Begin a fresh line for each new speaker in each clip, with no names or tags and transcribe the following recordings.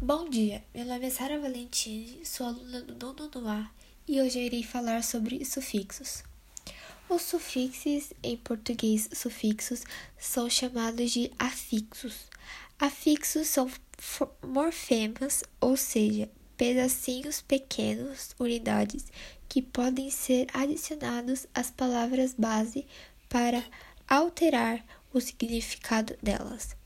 Bom dia, meu nome é Sara Valentini, sou aluna do nono do A e hoje eu irei falar sobre sufixos. Os sufixos, em português sufixos, são chamados de afixos. Afixos são morfemas, ou seja, pedacinhos pequenos, unidades, que podem ser adicionados às palavras base para alterar o significado delas.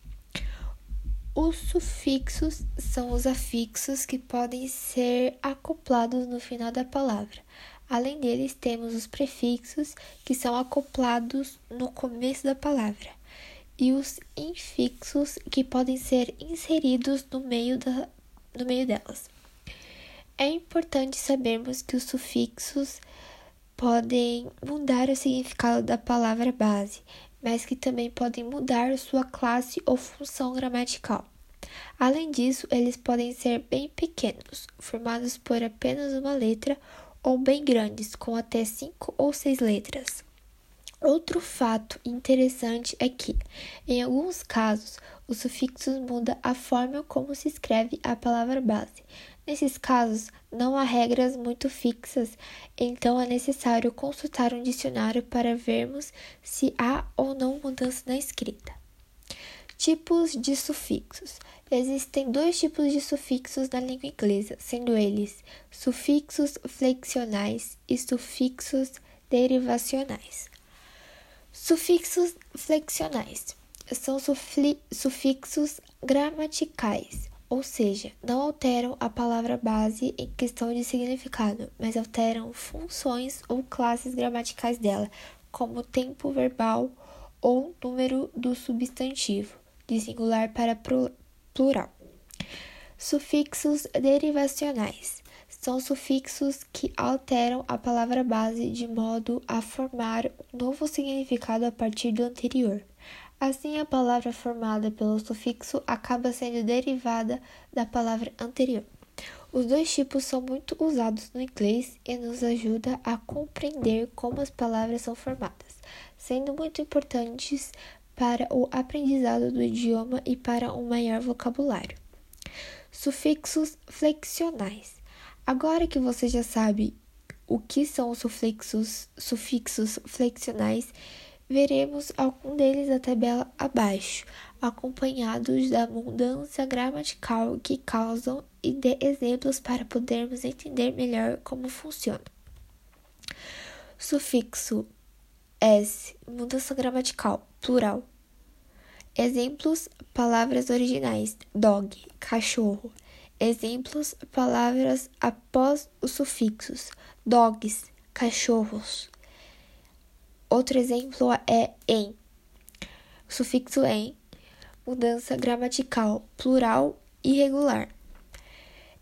Os sufixos são os afixos que podem ser acoplados no final da palavra. Além deles, temos os prefixos, que são acoplados no começo da palavra, e os infixos, que podem ser inseridos no meio, da, no meio delas. É importante sabermos que os sufixos podem mudar o significado da palavra base, mas que também podem mudar sua classe ou função gramatical. Além disso, eles podem ser bem pequenos, formados por apenas uma letra, ou bem grandes, com até cinco ou seis letras. Outro fato interessante é que, em alguns casos, os sufixos mudam a forma como se escreve a palavra base. Nesses casos, não há regras muito fixas, então é necessário consultar um dicionário para vermos se há ou não mudança na escrita. Tipos de sufixos: Existem dois tipos de sufixos na língua inglesa, sendo eles sufixos flexionais e sufixos derivacionais. Sufixos flexionais são sufixos gramaticais ou seja, não alteram a palavra base em questão de significado, mas alteram funções ou classes gramaticais dela, como tempo verbal ou número do substantivo, de singular para plural. Sufixos derivacionais são sufixos que alteram a palavra base de modo a formar um novo significado a partir do anterior. Assim, a palavra formada pelo sufixo acaba sendo derivada da palavra anterior. Os dois tipos são muito usados no inglês e nos ajuda a compreender como as palavras são formadas, sendo muito importantes para o aprendizado do idioma e para um maior vocabulário. Sufixos flexionais. Agora que você já sabe o que são os sufixos, sufixos flexionais, Veremos algum deles na tabela abaixo, acompanhados da mudança gramatical que causam e de exemplos para podermos entender melhor como funciona. Sufixo S, mudança gramatical, plural. Exemplos: palavras originais: dog, cachorro. Exemplos: palavras após os sufixos: dogs, cachorros. Outro exemplo é em. O sufixo em, mudança gramatical, plural irregular.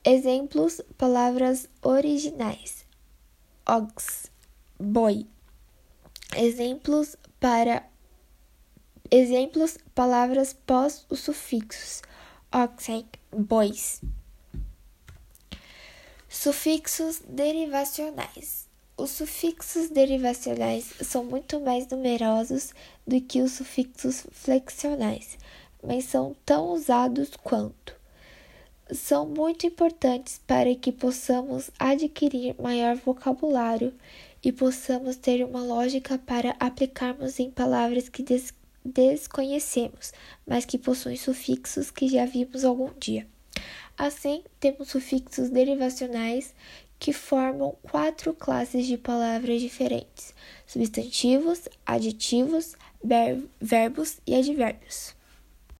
Exemplos: palavras originais: ox, boi. Exemplos para exemplos: palavras pós os sufixos: oxen, bois. Sufixos derivacionais. Os sufixos derivacionais são muito mais numerosos do que os sufixos flexionais, mas são tão usados quanto. São muito importantes para que possamos adquirir maior vocabulário e possamos ter uma lógica para aplicarmos em palavras que des desconhecemos, mas que possuem sufixos que já vimos algum dia. Assim, temos sufixos derivacionais que formam quatro classes de palavras diferentes: substantivos, adjetivos, verbos e advérbios.